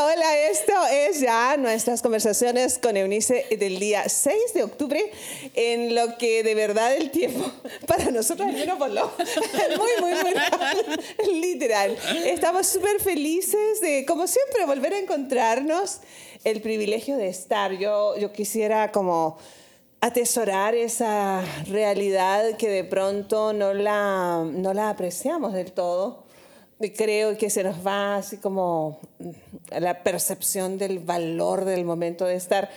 Hola, hola, esto es ya nuestras conversaciones con Eunice del día 6 de octubre, en lo que de verdad el tiempo para nosotros al menos voló. Muy, muy, muy literal. Estamos súper felices de, como siempre, volver a encontrarnos, el privilegio de estar. Yo, yo quisiera como atesorar esa realidad que de pronto no la, no la apreciamos del todo creo que se nos va así como mm, la percepción del valor del momento de estar.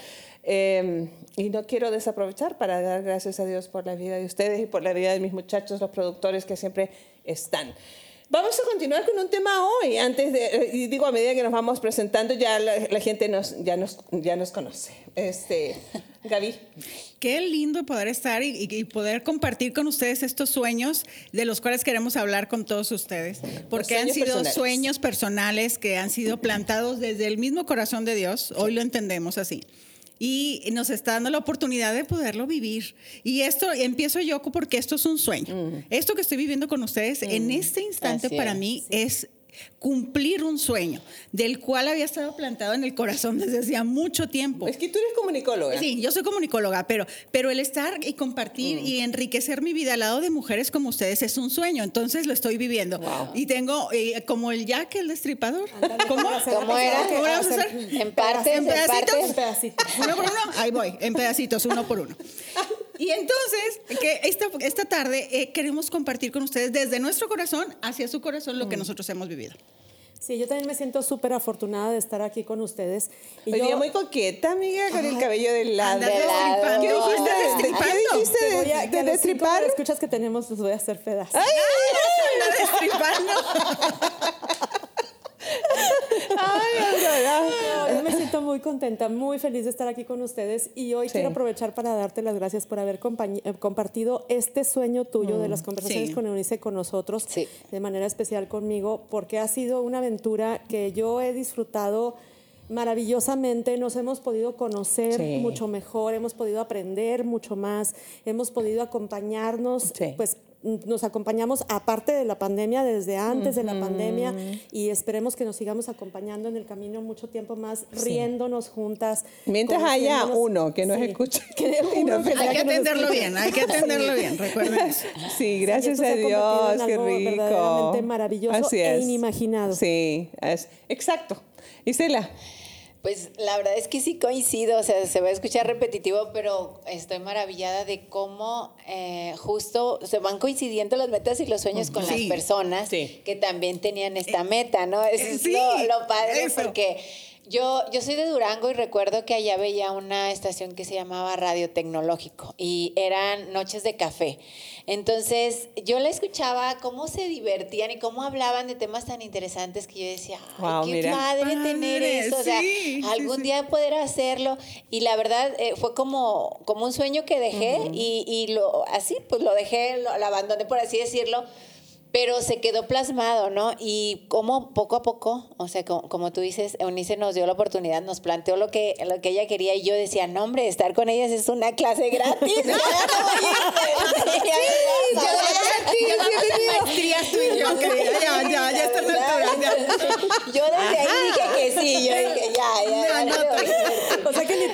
Em, y no quiero desaprovechar para dar gracias a Dios por la vida de ustedes y por la vida de mis muchachos, los productores que siempre están. Vamos a continuar con un tema hoy. Antes de, y digo, a medida que nos vamos presentando, ya la, gente nos, ya, nos, ya nos conoce. Este, Gaby. Qué lindo poder estar y, poder compartir con ustedes estos sueños de los cuales queremos hablar con todos ustedes, porque han sido sueños personales que han sido plantados desde el mismo corazón de Dios, hoy lo entendemos así. Y nos está dando la oportunidad de poderlo vivir. Y esto empiezo yo porque esto es un sueño. Mm. Esto que estoy viviendo con ustedes en mm. este instante para mí es cumplir un sueño del cual había estado plantado en el corazón desde hacía mucho tiempo. Es que tú eres comunicóloga. Sí, yo soy comunicóloga, pero, pero el estar y compartir mm. y enriquecer mi vida al lado de mujeres como ustedes es un sueño, entonces lo estoy viviendo. Y tengo eh, como el Jack, el destripador. ¿Cómo, ¿Cómo era? ¿Cómo a hacer? En partes, en, pedacitos. En pedacitos. Uno por uno, ahí voy, en pedacitos, uno por uno. Y entonces, que esta, esta tarde eh, queremos compartir con ustedes desde nuestro corazón hacia su corazón lo que mm. nosotros hemos vivido. Sí, yo también me siento súper afortunada de estar aquí con ustedes. Y Hoy muy coqueta, amiga, con el cabello del lado. ¿Qué dijiste de ¿Qué dijiste de, de, destripar? Escuchas que tenemos, los voy a hacer pedazos. ¡Ay! destripando. Ay, yo me siento muy contenta, muy feliz de estar aquí con ustedes y hoy quiero aprovechar para darte las gracias por haber eh, compartido este sueño tuyo de las mm, conversaciones con Eunice con nosotros, de manera especial conmigo, porque ha sido una aventura que yo he disfrutado maravillosamente, nos hemos podido conocer mucho mejor, hemos podido aprender mucho más, hemos podido acompañarnos, pues nos acompañamos aparte de la pandemia, desde antes de la pandemia, y esperemos que nos sigamos acompañando en el camino mucho tiempo más, riéndonos juntas. Mientras haya uno que nos escuche. Que uno, hay que, atenderlo bien, hay que atenderlo bien, recuerden eso. Sí, gracias a Dios, qué rico. Verdaderamente maravilloso e inimaginado. Sí, es, exacto. Isela. Pues la verdad es que sí coincido, o sea, se va a escuchar repetitivo, pero estoy maravillada de cómo eh, justo se van coincidiendo las metas y los sueños con las personas que también tenían esta meta, ¿no? Eso es lo, padre porque yo, yo soy de Durango y recuerdo que allá veía una estación que se llamaba Radio Tecnológico y eran noches de café. Entonces yo la escuchaba, cómo se divertían y cómo hablaban de temas tan interesantes que yo decía, Ay, qué padre tener eso, o sea, algún día poder hacerlo. Y la verdad eh, fue como, como un sueño que dejé y, y, lo, así, pues lo dejé, lo abandoné, por así decirlo pero se quedó plasmado, ¿no? Y como poco a poco, o sea, como, tú dices, Eunice nos dio la oportunidad, nos planteó lo que, lo que ella quería y yo decía, no, hombre, estar con ellas es una clase gratis. sí, ya, ya, ya está Yo desde ahí dije que sí, yo dije, ya, ya.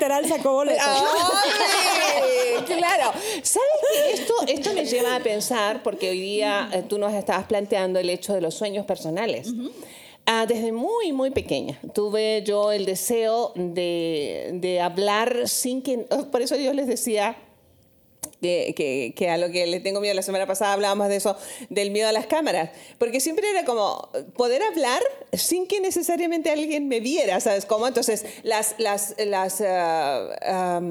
Literal sacó boleto. claro. ¿Sabes qué? Esto, esto me lleva a pensar, porque hoy día eh, tú nos estabas planteando el hecho de los sueños personales. Ah, desde muy, muy pequeña tuve yo el deseo de, de hablar sin que... Por eso Dios les decía, que, que, a lo que le tengo miedo, la semana pasada hablábamos de eso, del miedo a las cámaras, porque siempre era como poder hablar sin que necesariamente alguien me viera, ¿sabes cómo? Entonces, las, las, las ah,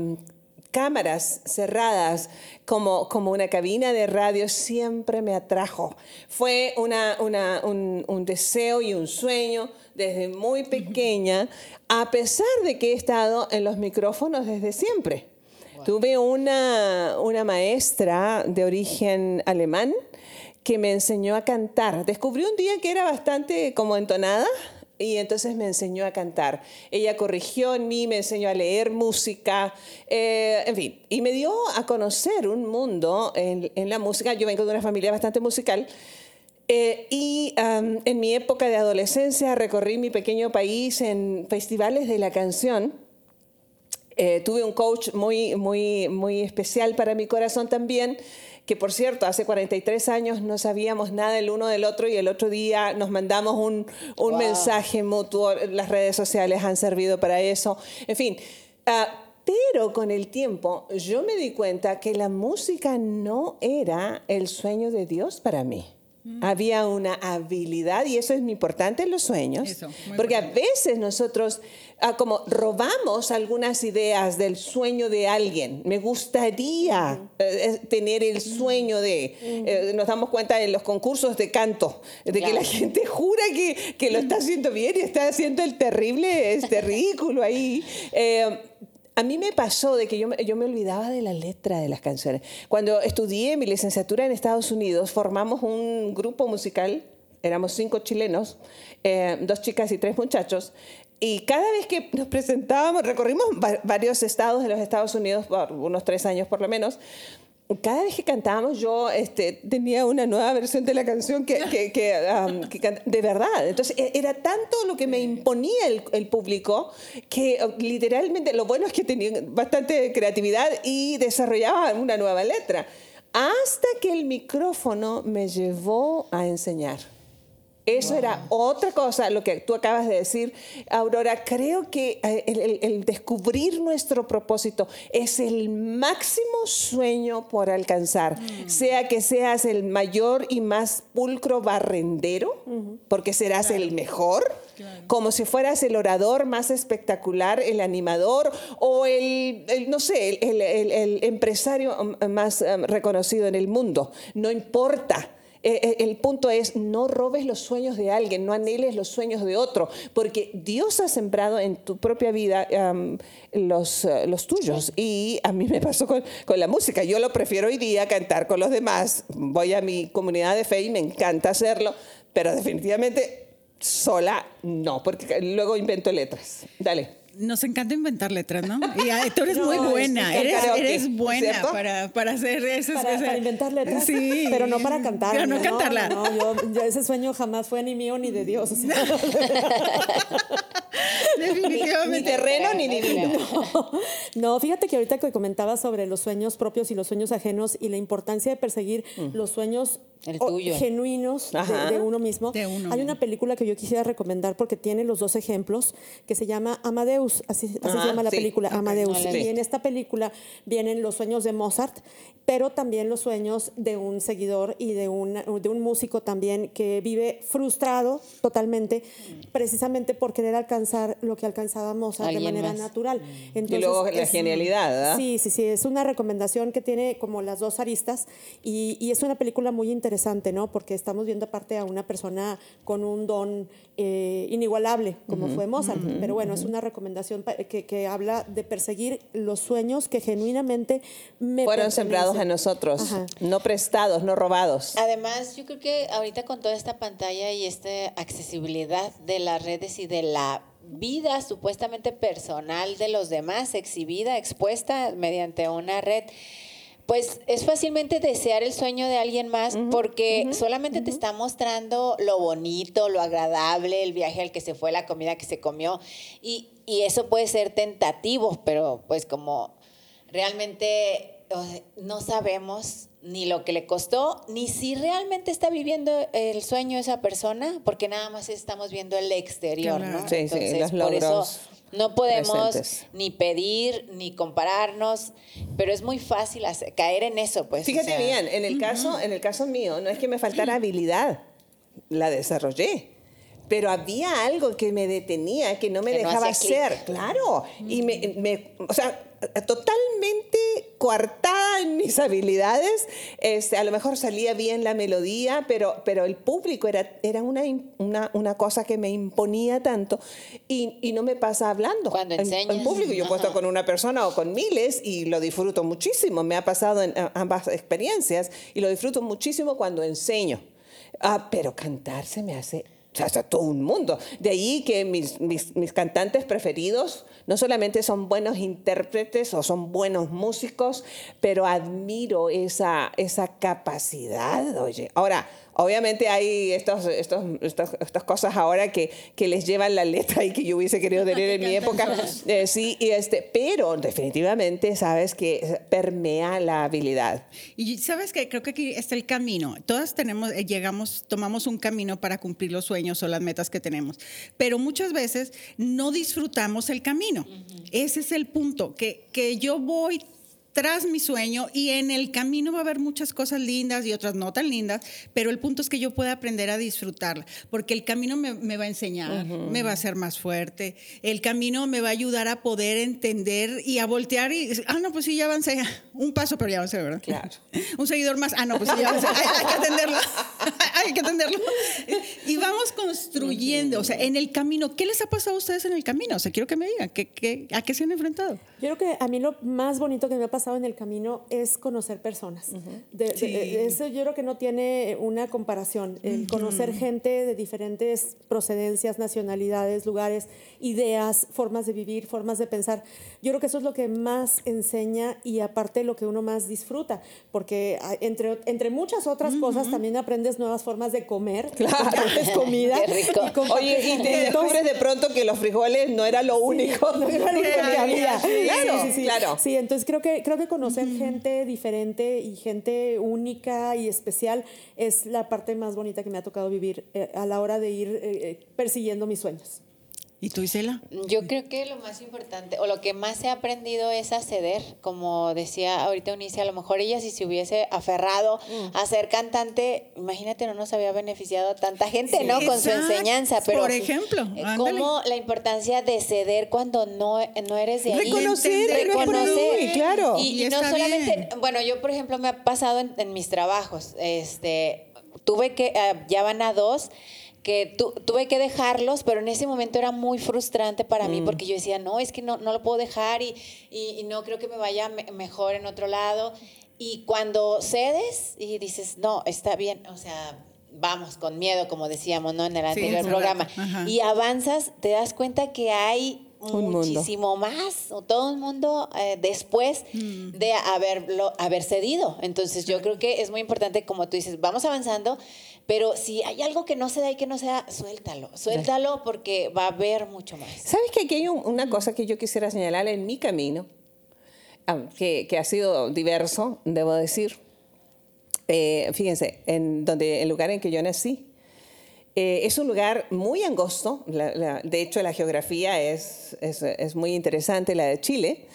cámaras cerradas como, como una cabina de radio siempre me atrajo. Fue una, una, un, un, deseo y un sueño desde muy pequeña, a pesar de que he estado en los micrófonos desde siempre. Tuve una, una maestra de origen alemán que me enseñó a cantar. Descubrí un día que era bastante como entonada y entonces me enseñó a cantar. Ella corrigió en mí, me enseñó a leer música, eh, en fin, y me dio a conocer un mundo en, en, la música. Yo vengo de una familia bastante musical Eh, y en mi época de adolescencia recorrí mi pequeño país en festivales de la canción. Eh, tuve un coach muy, muy, muy especial para mi corazón también, que por cierto, hace 43 años no sabíamos nada el uno del otro y el otro día nos mandamos un, un mensaje mutuo. Las redes sociales han servido para eso. En fin. Uh, pero con el tiempo yo me di cuenta que la música no era el sueño de Dios para mí. Mm. Había una habilidad, y eso es muy importante en los sueños, porque a veces nosotros ah, como robamos algunas ideas del sueño de alguien. Me gustaría eh, tener el sueño de, eh, nos damos cuenta en los concursos de canto, de que la gente jura que, que, lo está haciendo bien y está haciendo el terrible, este ridículo ahí. Eh, a mí me pasó de que yo, yo me olvidaba de la letra de las canciones. Cuando estudié mi licenciatura en Estados Unidos, formamos un grupo musical, éramos cinco chilenos, eh, dos chicas y tres muchachos, y cada vez que nos presentábamos, recorrimos varios estados de los Estados Unidos, por unos tres años por lo menos, cada vez que cantábamos yo este, tenía una nueva versión de la canción que, que, de verdad. Entonces e, era tanto lo que me imponía el, el, público que oh, literalmente lo bueno es que tenía bastante creatividad y desarrollaba una nueva letra. Hasta que el micrófono me llevó a enseñar. Eso era otra cosa, lo que tú acabas de decir, Aurora. Creo que eh, el, descubrir nuestro propósito es el máximo sueño por alcanzar, mm. sea que seas el mayor y más pulcro barrendero, porque serás el mejor. como si fueras el orador más espectacular, el animador o el, no sé, el, el, empresario mm, más mm, reconocido en el mundo. No importa. Eh, eh, el punto es, no robes los sueños de alguien, no anheles los sueños de otro, porque Dios ha sembrado en tu propia vida los, eh, los tuyos. Y a mí me pasó con, con, la música. Yo lo prefiero hoy día cantar con los demás. Voy a mi comunidad de fe y me encanta hacerlo, pero definitivamente sola no, porque luego invento letras. Dale nos encanta inventar letras, ¿no? Y tú eres muy buena, eres, eres, buena para, para, hacer eso. Para, para, inventar letras, sí. pero no para cantar. Pero no, cantarla. No, yo, ese sueño jamás fue ni mío ni de Dios. Definitivamente. Ni terreno ni divino. No. fíjate que ahorita que comentabas sobre los sueños propios y los sueños ajenos y la importancia de perseguir mm. los sueños genuinos de, uno mismo. Hay una película que yo quisiera recomendar porque tiene los dos ejemplos que se llama Amadeus, así, se llama la película, Amadeus. y en esta película vienen los sueños de Mozart, pero también los sueños de un seguidor y de un, de un músico también que vive frustrado totalmente, precisamente por querer alcanzar lo que alcanzaba Mozart de manera natural. Entonces, y luego la genialidad, ¿verdad? Sí, sí, sí, es una recomendación que tiene como las dos aristas y, y es una película muy interesante interesante, ¿no? Porque estamos viendo aparte a una persona con un don eh, inigualable, como fue Mozart. Pero bueno, es una recomendación que, que, habla de perseguir los sueños que genuinamente me fueron sembrados a nosotros, no prestados, no robados. Además, yo creo que ahorita con toda esta pantalla y esta accesibilidad de las redes y de la vida supuestamente personal de los demás, exhibida, expuesta mediante una red, pues es fácilmente desear el sueño de alguien más porque solamente te está mostrando lo bonito, lo agradable, el viaje al que se fue, la comida que se comió. Y, eso puede ser tentativo, pero pues como realmente no sabemos ni lo que le costó, ni si realmente está viviendo el sueño esa persona, porque nada más estamos viendo el exterior, ¿no? Sí, sí, los por eso no podemos ni pedir ni compararnos, pero es muy fácil caer en eso, pues. Fíjate bien, en el caso, en el caso mío, no es que me faltara habilidad, la desarrollé pero había algo que me detenía, que no me dejaba hacer, claro, y me, me, o sea, totalmente coartada en mis habilidades. Este, a lo mejor salía bien la melodía, pero, pero el público era, era una, una, una cosa que me imponía tanto y, y no me pasa hablando. Cuando enseñas. En, público, yo he puesto con una persona o con miles y lo disfruto muchísimo. Me ha pasado en ambas experiencias y lo disfruto muchísimo cuando enseño. Ah, pero cantar se me hace hasta todo un mundo. De ahí que mis, mis, mis, cantantes preferidos no solamente son buenos intérpretes o son buenos músicos, pero admiro esa, esa capacidad, oye. Ahora, Obviamente hay estos, estos, estas cosas ahora que, que, les llevan la letra y que yo hubiese querido tener en mi época. Eh, sí, y este, pero definitivamente sabes que permea la habilidad. Y sabes que creo que aquí está el camino. Todas tenemos, eh, llegamos, tomamos un camino para cumplir los sueños o las metas que tenemos, pero muchas veces no disfrutamos el camino. Ese es el punto, que, que yo voy tras mi sueño y en el camino va a haber muchas cosas lindas y otras no tan lindas, pero el punto es que yo pueda aprender a disfrutarla, porque el camino me, va a enseñar, me va a hacer más fuerte, el camino me va a ayudar a poder entender y a voltear y, ah, no, pues sí, ya avancé, un paso, pero ya avancé, ¿verdad? Claro. un seguidor más, ah, no, pues sí, ya avancé, hay, que atenderlo, hay que atenderlo. Y vamos construyendo, o sea, en el camino, ¿qué les ha pasado a ustedes en el camino? O sea, quiero que me digan, ¿qué, a qué se han enfrentado? Yo creo que a mí lo más bonito que me ha pasado en el camino es conocer personas. eso yo creo que no tiene una comparación. El conocer gente de diferentes procedencias, nacionalidades, lugares, ideas, formas de vivir, formas de pensar. Yo creo que eso es lo que más enseña y aparte lo que uno más disfruta, porque entre, entre muchas otras cosas también aprendes nuevas formas de comer. Claro, comida. Qué rico. Y Oye, y te descubres de pronto que los frijoles no era lo único. no era lo único que había. Claro, sí, sí, claro. Sí, entonces creo que, creo que conocer gente diferente y gente única y especial es la parte más bonita que me ha tocado vivir eh, a la hora de ir eh, eh, persiguiendo mis sueños. ¿Y tú, Isela? Yo creo que lo más importante, o lo que más he aprendido es a ceder. Como decía ahorita Unice, a lo mejor ella si se hubiese aferrado mm. a ser cantante, imagínate, no nos había beneficiado a tanta gente, ¿no? Con su enseñanza. Pero, Por ejemplo, eh, como la importancia de ceder cuando no, no eres de ahí. Reconocer, reconocer. claro. Y, no solamente, bueno, yo por ejemplo me ha pasado en, mis trabajos, este, tuve que, eh, ya van a dos, que tuve que dejarlos, pero en ese momento era muy frustrante para mí mm. porque yo decía, no, es que no, no lo puedo dejar y, y, no creo que me vaya mejor en otro lado. Y cuando cedes y dices, no, está bien, o sea, vamos con miedo, como decíamos, ¿no? En el anterior programa, y avanzas, te das cuenta que hay muchísimo más, o todo el mundo eh, después mm. de haberlo, haber cedido. Entonces yo creo que es muy importante, como tú dices, vamos avanzando, pero si hay algo que no se da y que no se da, suéltalo, suéltalo porque va a haber mucho más. ¿Sabes que aquí hay una cosa que yo quisiera señalar en mi camino, ah, que, que ha sido diverso, debo decir? Eh, fíjense, en donde el lugar en que yo nací, eh, es un lugar muy angosto, de hecho la geografía es, es, muy interesante, la de Chile.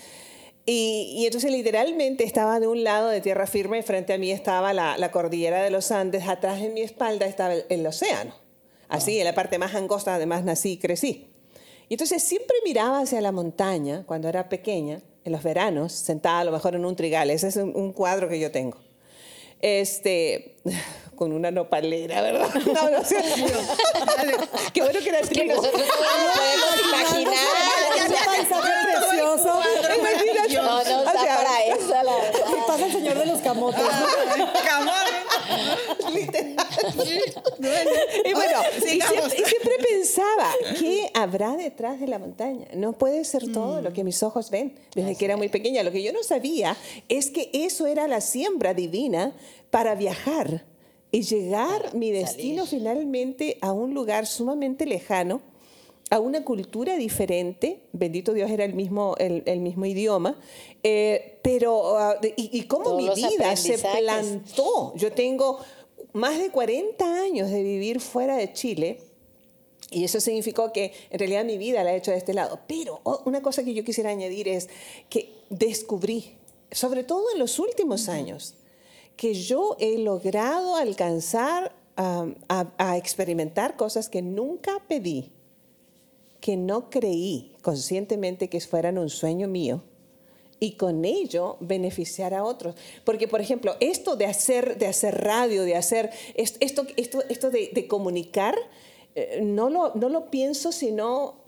Y, y, entonces literalmente estaba de un lado de tierra firme, frente a mí estaba la, la cordillera de los Andes, atrás de mi espalda estaba el, océano. Así, en la parte más angosta, además nací y crecí. Y entonces siempre miraba hacia la montaña cuando era pequeña, en los veranos, sentada a lo mejor en un trigal. Ese es un, un cuadro que yo tengo. Este, con una nopalera, ¿verdad? No, no sé. Qué bueno que era que nosotros no podemos imaginar. Precioso. No, no está para eso, la verdad. Pasa el señor de los camotes. y bueno, y siempre, pensaba, ¿qué habrá detrás de la montaña? No puede ser todo lo que mis ojos ven. Desde que era muy pequeña. Lo que yo no sabía es que eso era la siembra divina para viajar y llegar mi destino finalmente a un lugar sumamente lejano, a una cultura diferente, bendito Dios era el mismo, el, mismo idioma, eh, pero ah, y, cómo mi vida se plantó. Yo tengo más de 40 años de vivir fuera de Chile. Y eso significó que en realidad mi vida la he hecho de este lado. Pero oh, una cosa que yo quisiera añadir es que descubrí, sobre todo en los últimos años, que yo he logrado alcanzar a, experimentar cosas que nunca pedí, que no creí conscientemente que fueran un sueño mío y con ello beneficiar a otros. Porque, por ejemplo, esto de hacer, de hacer radio, de hacer esto, esto, esto de, comunicar, eh, no, lo, no lo pienso sino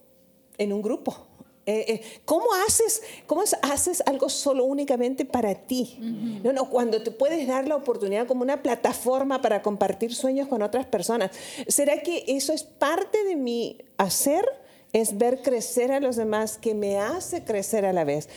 en un grupo. Eh, eh, ¿Cómo haces, cómo haces algo solo únicamente para ti? No, no, cuando te puedes dar la oportunidad como una plataforma para compartir sueños con otras personas. ¿Será que eso es parte de mi hacer? Es ver crecer a los demás que me hace crecer a la vez.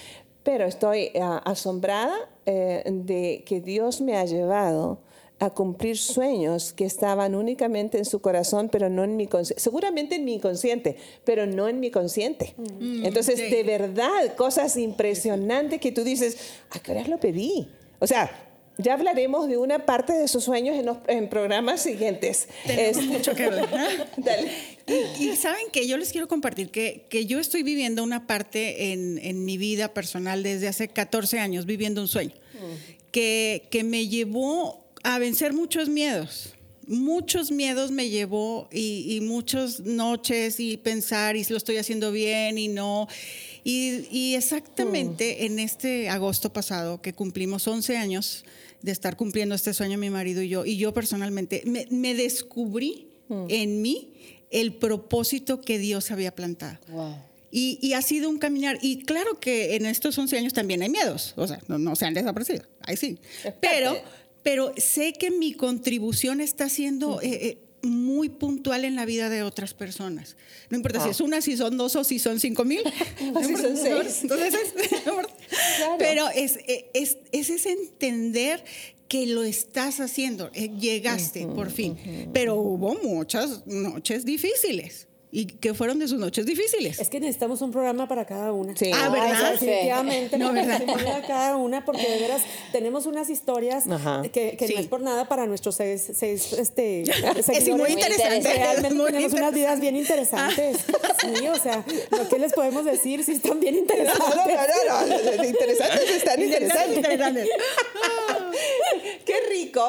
Pero estoy eh, asombrada de que Dios me ha llevado a cumplir sueños que estaban únicamente en su corazón, pero no en mi consciente. Seguramente en mi inconsciente, pero no en mi consciente. Mm, Entonces, de verdad, cosas impresionantes que tú dices, ¿a qué horas lo pedí? O sea, ya hablaremos de una parte de sus sueños en, programas siguientes. es mucho que ver. Dale. Y, saben que yo les quiero compartir que, que yo estoy viviendo una parte en, en, mi vida personal desde hace 14 años, viviendo un sueño, mm. que, que me llevó a vencer muchos miedos. Muchos miedos me llevó y, muchas noches y pensar y si lo estoy haciendo bien y no. Y, exactamente mm. en este agosto pasado que cumplimos 11 años de estar cumpliendo este sueño mi marido y yo, y yo personalmente me, descubrí mm. en mí el propósito que Dios había plantado. Y, y, ha sido un caminar. Y claro que en estos 11 años también hay miedos. O sea, no, no se han desaparecido. Ahí sí. Pero pero sé que mi contribución está siendo eh, eh, muy puntual en la vida de otras personas. No importa si es una, si son dos o si son cinco mil. si son seis. Pero es, eh, es, es, ese entender que lo estás haciendo, llegaste por fin, pero hubo muchas noches difíciles y que fueron de sus noches difíciles. Es que necesitamos un programa para cada una. Sí. Ah, ¿verdad? definitivamente. No, ¿verdad? Para cada una, porque de veras tenemos unas historias que, que no es por nada para nuestros seis, seis este, Es muy interesante. Realmente tenemos unas vidas bien interesantes. Sí, o sea, ¿qué les podemos decir si están bien interesantes? No, no, no, no, interesantes están interesantes. interesantes. Qué rico.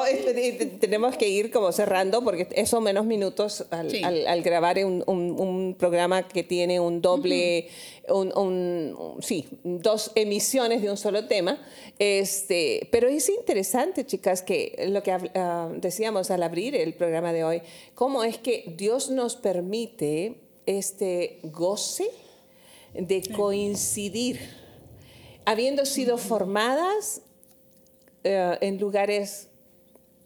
Tenemos que ir como cerrando porque eso menos minutos al, al, grabar un, un, programa que tiene un doble, un, sí, dos emisiones de un solo tema. Este, pero es interesante, chicas, que lo que ah, decíamos al abrir el programa de hoy, cómo es que Dios nos permite este goce de coincidir, habiendo sido formadas eh, en lugares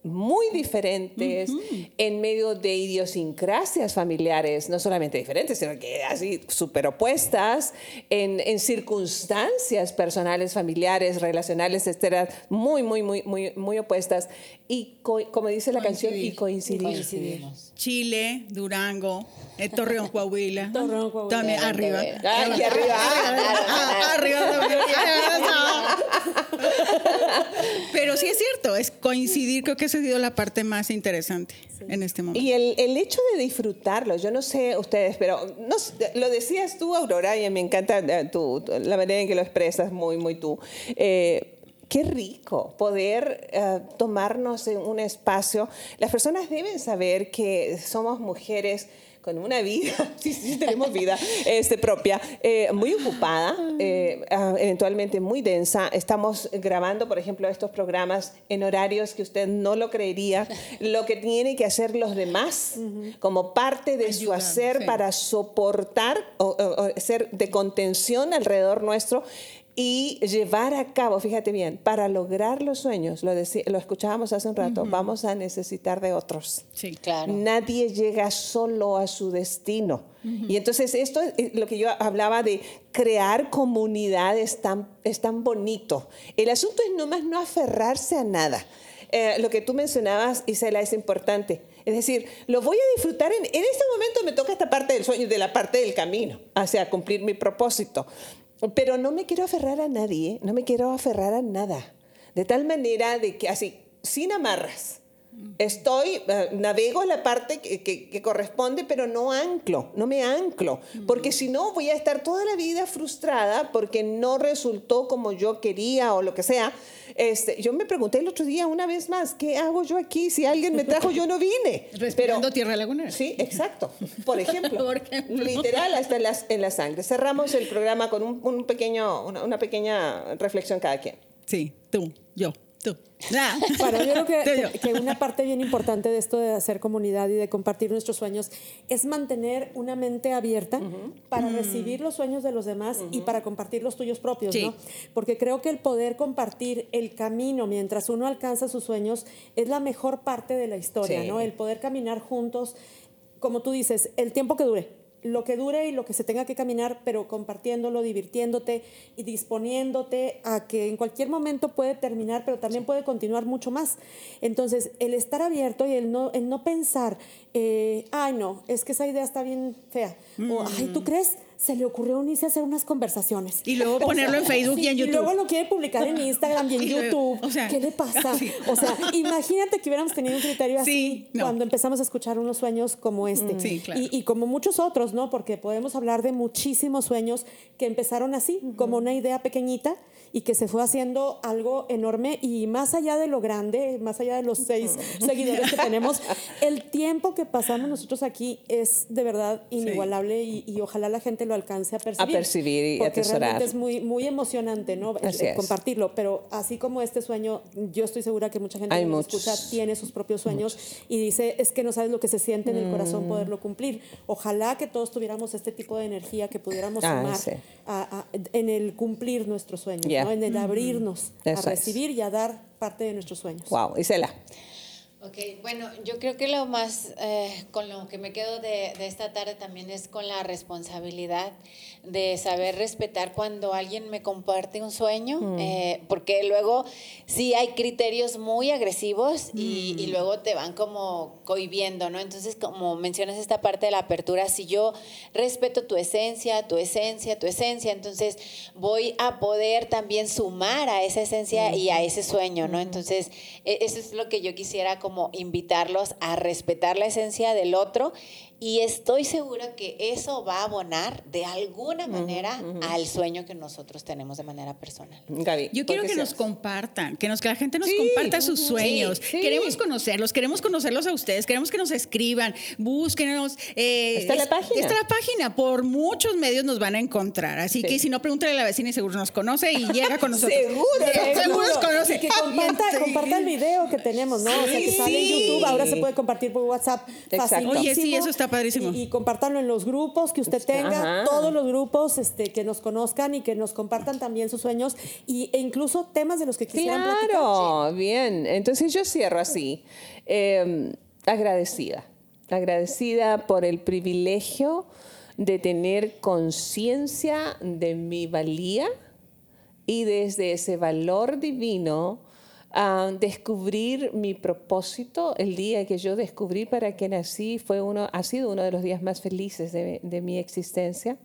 muy diferentes, en medio de idiosincrasias familiares, no solamente diferentes, sino que así súper opuestas, en, en, circunstancias personales, familiares, relacionales, etcétera, muy, muy, muy, muy, muy opuestas. Y como dice la canción, y coincidimos. Chile, Durango, eh, Torreón, Coahuila. Torreón, Coahuila. También arriba. Aquí arriba. Arriba. Pero sí es cierto, es coincidir, creo que esa ha sido la parte más interesante en este momento. Y el, el, hecho de disfrutarlo, yo no sé ustedes, pero no, lo decías tú, Aurora, y me encanta eh, tu, la manera en que lo expresas, muy, muy tú. Eh, qué rico poder uh, tomarnos en un espacio. Las personas deben saber que somos mujeres con una vida, sí, sí tenemos vida este, propia, eh, muy ocupada, eh, ah, eventualmente muy densa. Estamos grabando, por ejemplo, estos programas en horarios que usted no lo creería, lo que tiene que hacer los demás como parte de su hacer para soportar o, ser de contención alrededor nuestro y llevar a cabo, fíjate bien, para lograr los sueños, lo, lo escuchábamos hace un rato, vamos a necesitar de otros. Sí, claro. Nadie llega solo a su destino. Y entonces esto es lo que yo hablaba de crear comunidades tan, es tan bonito. El asunto es nomás no aferrarse a nada. Eh, lo que tú mencionabas, Isela, es importante. Es decir, lo voy a disfrutar en, en este momento me toca esta parte del sueño, de la parte del camino, hacia cumplir mi propósito. Pero no me quiero aferrar a nadie, no me quiero aferrar a nada. De tal manera de que así, sin amarras, Estoy, eh, navego la parte que, corresponde, pero no anclo, no me anclo, porque si no voy a estar toda la vida frustrada porque no resultó como yo quería o lo que sea. Este, yo me pregunté el otro día una vez más, ¿qué hago yo aquí? Si alguien me trajo, yo no vine. Respirando tierra lagunera. Sí, exacto. Por ejemplo, literal, hasta en la, en la sangre. Cerramos el programa con un, pequeño, una pequeña reflexión cada quien. Sí, tú, yo. Bueno, yo creo que, una parte bien importante de esto de hacer comunidad y de compartir nuestros sueños es mantener una mente abierta para mm. recibir los sueños de los demás y para compartir los tuyos propios, ¿no? Porque creo que el poder compartir el camino mientras uno alcanza sus sueños es la mejor parte de la historia, ¿no? El poder caminar juntos, como tú dices, el tiempo que dure lo que dure y lo que se tenga que caminar, pero compartiéndolo, divirtiéndote y disponiéndote a que en cualquier momento puede terminar, pero también puede continuar mucho más. Entonces, el estar abierto y el no, el no pensar, eh, ay no, es que esa idea está bien fea, o ay, ¿tú mm. crees? Se le ocurrió unirse a hacer unas conversaciones. Y luego ponerlo en Facebook y en YouTube. Y luego lo quiere publicar en Instagram y en YouTube. ¿Qué le pasa? O sea, imagínate que hubiéramos tenido un criterio así cuando empezamos a escuchar unos sueños como este. y, y, como muchos otros, ¿no? Porque podemos hablar de muchísimos sueños que empezaron así, como una idea pequeñita y que se fue haciendo algo enorme y más allá de lo grande, más allá de los seis seguidores que tenemos, el tiempo que pasamos nosotros aquí es de verdad inigualable y, ojalá la gente lo alcance a percibir. A percibir y porque realmente es muy, muy emocionante, ¿no? compartirlo, pero así como este sueño, yo estoy segura que mucha gente que nos escucha tiene sus propios sueños y dice, es que no sabes lo que se siente en el corazón mm. poderlo cumplir. Ojalá que todos tuviéramos este tipo de energía que pudiéramos ah, sumar en el cumplir nuestros sueños en el abrirnos a recibir y a dar parte de nuestros sueños. Wow, Isela. Ok, bueno, yo creo que lo más eh, con lo que me quedo de, de, esta tarde también es con la responsabilidad de saber respetar cuando alguien me comparte un sueño, mm. eh, porque luego sí hay criterios muy agresivos y, y, mm. luego te van como cohibiendo, ¿no? Entonces, como mencionas esta parte de la apertura, si yo respeto tu esencia, tu esencia, tu esencia, entonces voy a poder también sumar a esa esencia y a ese sueño, ¿no? Entonces, e, eso es lo que yo quisiera como como invitarlos a respetar la esencia del otro y estoy segura que eso va a abonar de alguna manera al sueño que nosotros tenemos de manera personal. Yo quiero que nos compartan, que, nos, que la gente nos comparta sus sueños. Queremos conocerlos, queremos conocerlos a ustedes, queremos que nos escriban, búsquenos. Eh, está la página. Está la página, por muchos medios nos van a encontrar. Así que si no, pregúntale a la vecina y seguro nos conoce y llega con nosotros. seguro, seguro nos conoce. Que comparta, el video que tenemos, ¿no? o sea, que sale en YouTube, ahora se puede compartir por WhatsApp. Exacto. Oye, sí, eso está padrísimo. Y, compartanlo en los grupos que usted tenga, todos los grupos este, que nos conozcan y que nos compartan también sus sueños y, e incluso temas de los que quisieran claro, bien. Entonces yo cierro así. Em, agradecida. Agradecida por el privilegio de tener conciencia de mi valía y desde ese valor divino descubrir mi propósito. El día que yo descubrí para qué nací fue uno, ha sido uno de los días más felices de mi existencia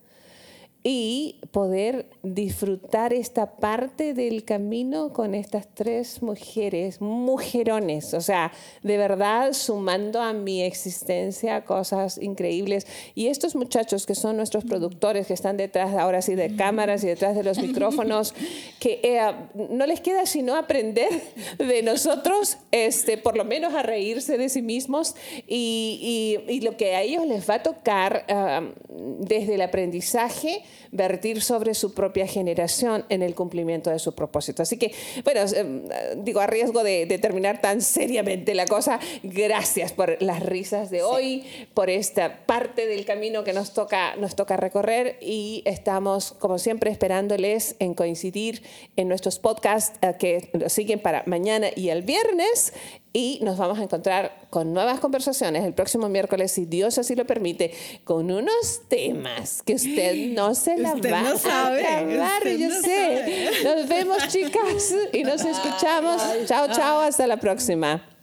y poder disfrutar esta parte del camino con estas tres mujeres, mujerones, o sea, de verdad sumando a mi existencia cosas increíbles. Y estos muchachos que son nuestros productores, que están detrás ahora sí de cámaras y detrás de los micrófonos, que eh, no les queda sino aprender de nosotros, este, por lo menos a reírse de sí mismos y, y, lo que a ellos les va a tocar ah, desde el aprendizaje vertir sobre su propia generación en el cumplimiento de su propósito. Así que, bueno, eh, digo, a riesgo de, terminar tan seriamente la cosa, gracias por las risas de hoy, por esta parte del camino que nos toca, nos toca recorrer y estamos, como siempre, esperándoles en coincidir en nuestros podcasts eh, que siguen para mañana y el viernes y nos vamos a encontrar con nuevas conversaciones el próximo miércoles, si Dios así lo permite, con unos temas que usted no se la va no sabe, a acabar, yo sé. Nos vemos, chicas, y nos escuchamos. Chao, chao, hasta la próxima.